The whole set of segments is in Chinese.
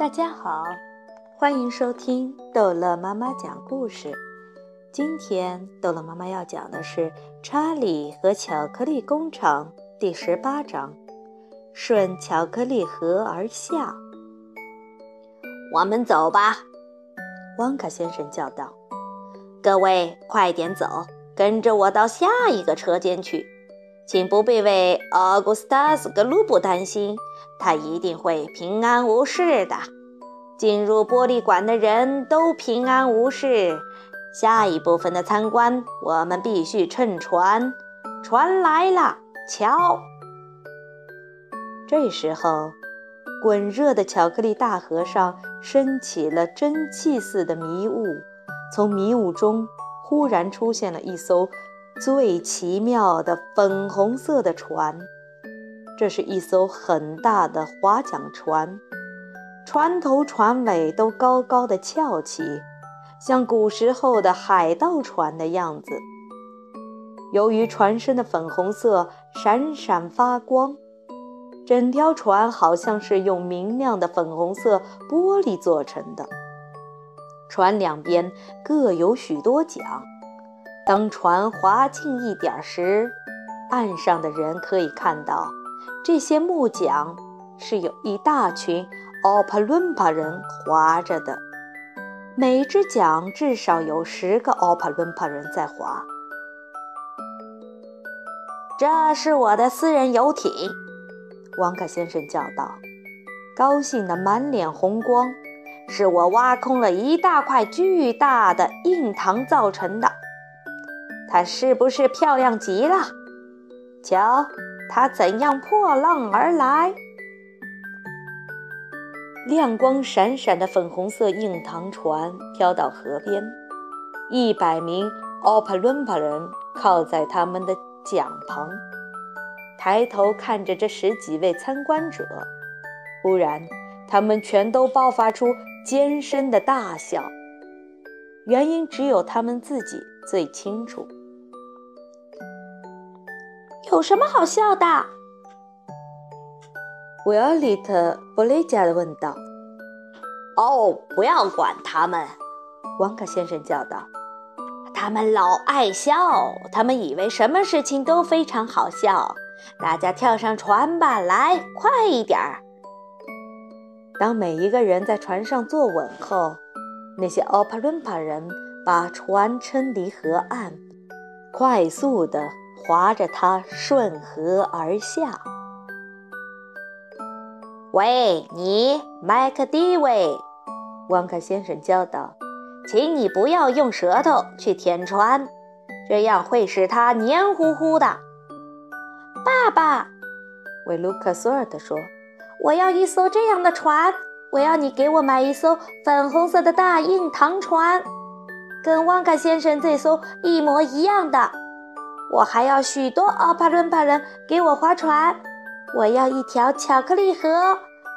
大家好，欢迎收听逗乐妈妈讲故事。今天逗乐妈妈要讲的是《查理和巧克力工厂》第十八章：顺巧克力河而下。我们走吧，汪卡先生叫道：“各位，快点走，跟着我到下一个车间去。请不必为奥古斯塔斯·格鲁布担心。”他一定会平安无事的。进入玻璃馆的人都平安无事。下一部分的参观，我们必须乘船。船来了，瞧！这时候，滚热的巧克力大河上升起了蒸汽似的迷雾，从迷雾中忽然出现了一艘最奇妙的粉红色的船。这是一艘很大的划桨船，船头船尾都高高的翘起，像古时候的海盗船的样子。由于船身的粉红色闪闪发光，整条船好像是用明亮的粉红色玻璃做成的。船两边各有许多桨，当船划近一点时，岸上的人可以看到。这些木桨是有一大群奥帕伦巴人划着的，每只桨至少有十个奥帕伦帕人在划。这是我的私人游艇，王卡先生叫道，高兴得满脸红光。是我挖空了一大块巨大的硬糖造成的，它是不是漂亮极了？瞧。它怎样破浪而来？亮光闪闪的粉红色硬糖船飘到河边，一百名奥帕伦巴人靠在他们的桨旁，抬头看着这十几位参观者。忽然，他们全都爆发出尖声的大笑，原因只有他们自己最清楚。有什么好笑的？维奥利特·布雷加的问道。“哦，不要管他们！”旺卡先生叫道。“他们老爱笑，他们以为什么事情都非常好笑。大家跳上船吧，来，快一点儿！”当每一个人在船上坐稳后，那些奥帕伦帕人把船撑离河岸，快速地。划着它顺河而下。喂，你，麦克迪维，旺克先生叫道，请你不要用舌头去舔船，这样会使它黏糊糊的。爸爸，维卢克索尔德说：“我要一艘这样的船，我要你给我买一艘粉红色的大硬糖船，跟旺卡先生这艘一模一样的。”我还要许多奥帕伦巴人给我划船，我要一条巧克力河，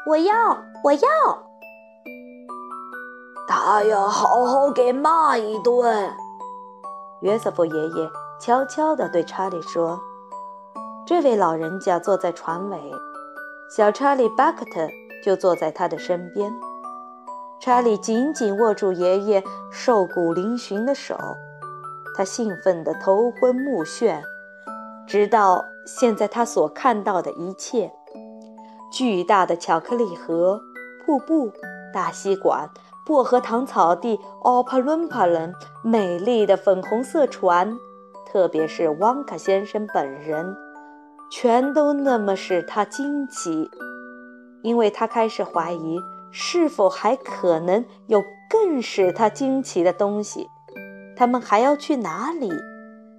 我要，我要。他要好好给骂一顿。约瑟夫爷爷悄悄地对查理说：“这位老人家坐在船尾，小查理·巴克特就坐在他的身边。”查理紧紧握住爷爷瘦骨嶙峋的手。他兴奋得头昏目眩，直到现在，他所看到的一切：巨大的巧克力盒、瀑布、大吸管、薄荷糖草地、奥帕伦帕伦、美丽的粉红色船，特别是旺卡先生本人，全都那么使他惊奇，因为他开始怀疑，是否还可能有更使他惊奇的东西。他们还要去哪里？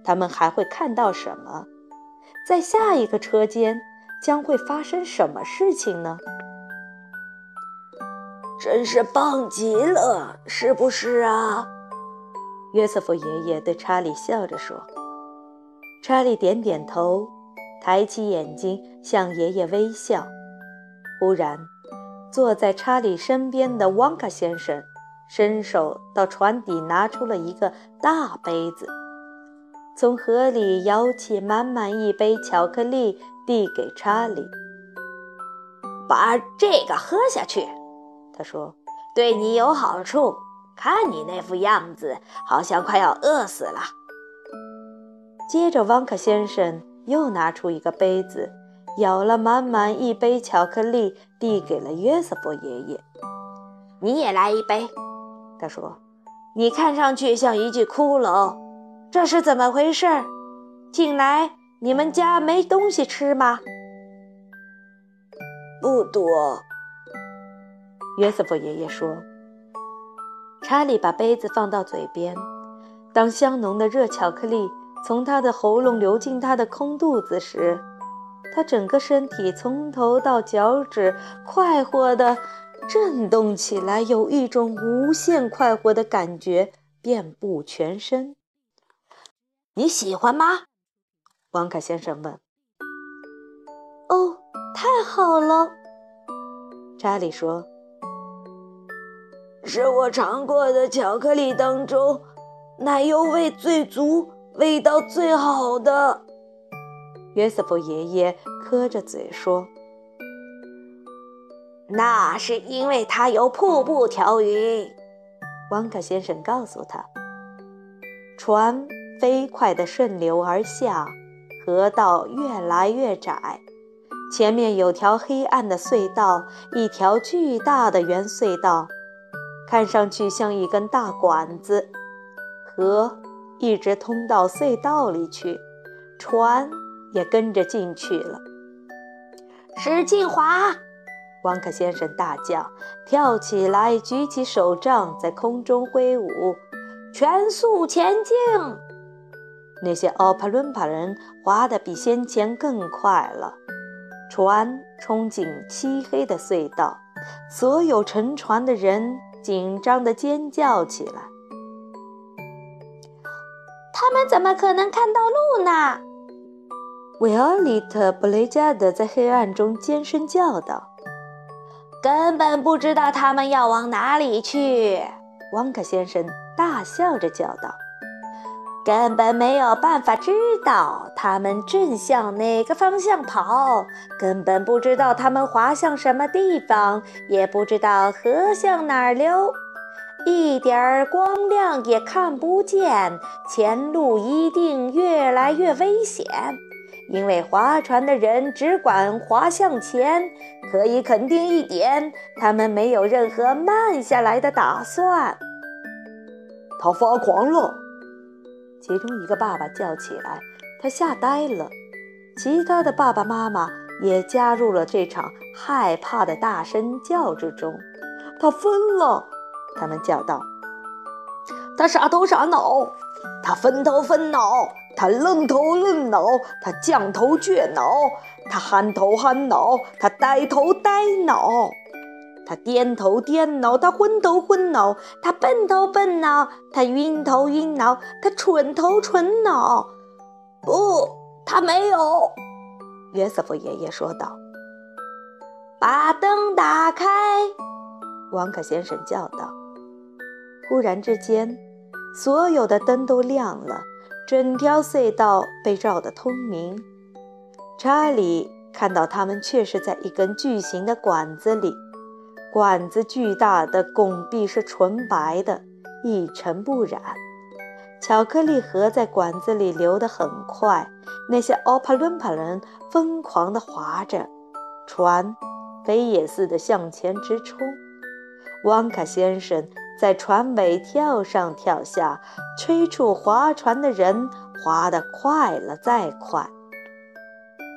他们还会看到什么？在下一个车间将会发生什么事情呢？真是棒极了，是不是啊？约瑟夫爷爷对查理笑着说。查理点点头，抬起眼睛向爷爷微笑。忽然，坐在查理身边的旺卡先生。伸手到船底，拿出了一个大杯子，从河里舀起满满一杯巧克力，递给查理：“把这个喝下去。”他说：“对你有好处。看你那副样子，好像快要饿死了。”接着，汪克先生又拿出一个杯子，舀了满满一杯巧克力，递给了约瑟夫爷爷。“你也来一杯。”他说。“你看上去像一具骷髅，这是怎么回事？近来你们家没东西吃吗？”“不多。”约瑟夫爷爷说。查理把杯子放到嘴边，当香浓的热巧克力。从他的喉咙流进他的空肚子时，他整个身体从头到脚趾快活的震动起来，有一种无限快活的感觉遍布全身。你喜欢吗？王卡先生问。哦，太好了，查理说。是我尝过的巧克力当中奶油味最足。味道最好的，约瑟夫爷爷磕着嘴说：“那是因为它有瀑布调匀。”汪克先生告诉他：“船飞快地顺流而下，河道越来越窄，前面有条黑暗的隧道，一条巨大的圆隧道，看上去像一根大管子。河。”一直通到隧道里去，船也跟着进去了。使劲划！汪克先生大叫，跳起来，举起手杖，在空中挥舞，全速前进。那些奥帕伦帕人划得比先前更快了。船冲进漆黑的隧道，所有乘船的人紧张地尖叫起来。他们怎么可能看到路呢？维奥利特·布雷加德在黑暗中尖声叫道：“根本不知道他们要往哪里去。”汪克先生大笑着叫道：“根本没有办法知道他们正向哪个方向跑，根本不知道他们滑向什么地方，也不知道河向哪儿流。”一点儿光亮也看不见，前路一定越来越危险，因为划船的人只管划向前。可以肯定一点，他们没有任何慢下来的打算。他发狂了！其中一个爸爸叫起来，他吓呆了。其他的爸爸妈妈也加入了这场害怕的大声叫之中。他疯了！他们叫道：“他傻头傻脑，他分头分脑，他愣头愣脑，他犟头倔脑，他憨头憨脑，他呆头呆脑，他颠头颠脑，他昏头昏脑，他笨头笨脑，他晕头晕脑，他蠢头蠢脑。不，他没有。”约瑟夫爷爷说道。“把灯打开！”王可先生叫道。忽然之间，所有的灯都亮了，整条隧道被照得通明。查理看到他们确实在一根巨型的管子里，管子巨大的拱壁是纯白的，一尘不染。巧克力河在管子里流得很快，那些奥帕伦帕人疯狂地划着，船飞也似的向前直冲。汪卡先生。在船尾跳上跳下，催促划船的人划得快了再快。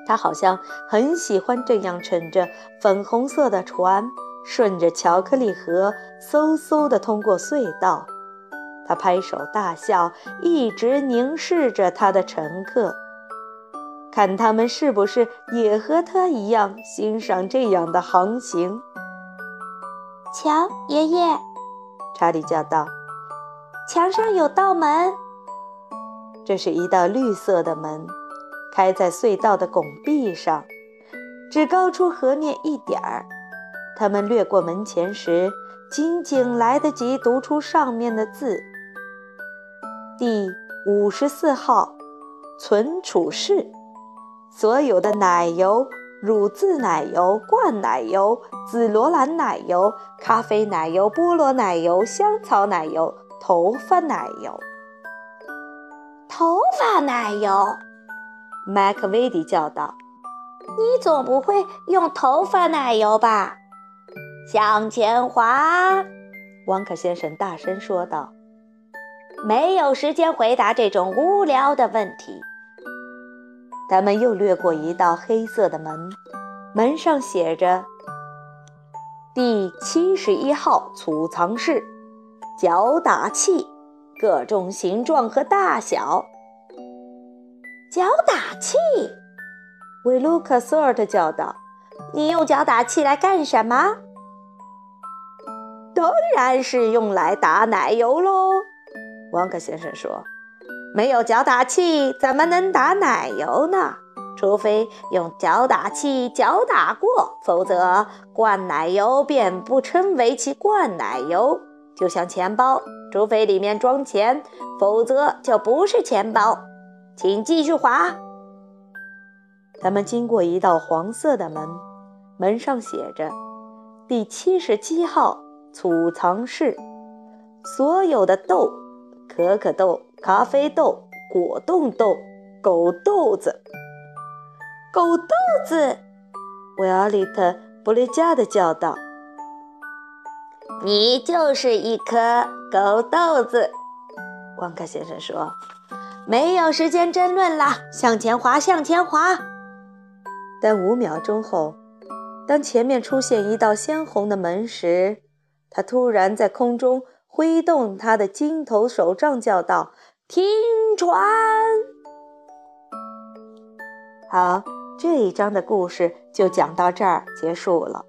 他好像很喜欢这样乘着粉红色的船，顺着巧克力河嗖嗖地通过隧道。他拍手大笑，一直凝视着他的乘客，看他们是不是也和他一样欣赏这样的航行。瞧，爷爷。查理叫道：“墙上有道门，这是一道绿色的门，开在隧道的拱壁上，只高出河面一点儿。他们掠过门前时，仅仅来得及读出上面的字：第五十四号存储室，所有的奶油乳渍奶油、灌奶油、紫罗兰奶油、咖啡奶油、菠萝奶油、香草奶油、头发奶油。头发奶油，麦克威迪叫道：“你总不会用头发奶油吧？”向前滑，汪克先生大声说道：“没有时间回答这种无聊的问题。”他们又掠过一道黑色的门，门上写着“第七十一号储藏室，搅打器，各种形状和大小。”搅打器，维卢克索尔特叫道：“你用搅打器来干什么？”“当然是用来打奶油喽。”汪克先生说。没有搅打器，怎么能打奶油呢？除非用搅打器搅打过，否则灌奶油便不称为其灌奶油。就像钱包，除非里面装钱，否则就不是钱包。请继续滑。他们经过一道黄色的门，门上写着“第七十七号储藏室”，所有的豆，可可豆。咖啡豆、果冻豆、狗豆子、狗豆子，维奥利特·布雷加的叫道：“你就是一颗狗豆子。”旺卡先生说：“没有时间争论了，向前滑，向前滑。”但五秒钟后，当前面出现一道鲜红的门时，他突然在空中挥动他的金头手杖，叫道。停船！好，这一章的故事就讲到这儿结束了。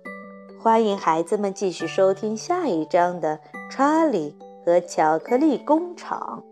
欢迎孩子们继续收听下一章的《查理和巧克力工厂》。